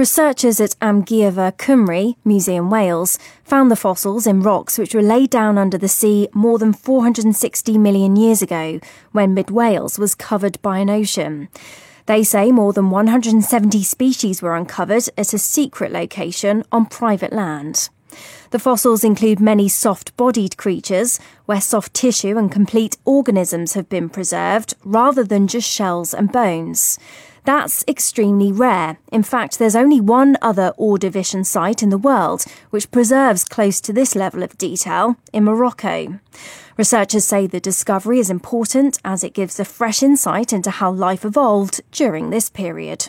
Researchers at Amgueddfa Cymru, Museum Wales, found the fossils in rocks which were laid down under the sea more than 460 million years ago, when mid Wales was covered by an ocean. They say more than 170 species were uncovered at a secret location on private land. The fossils include many soft bodied creatures, where soft tissue and complete organisms have been preserved, rather than just shells and bones. That's extremely rare. In fact, there's only one other Ordovician site in the world which preserves close to this level of detail in Morocco. Researchers say the discovery is important as it gives a fresh insight into how life evolved during this period.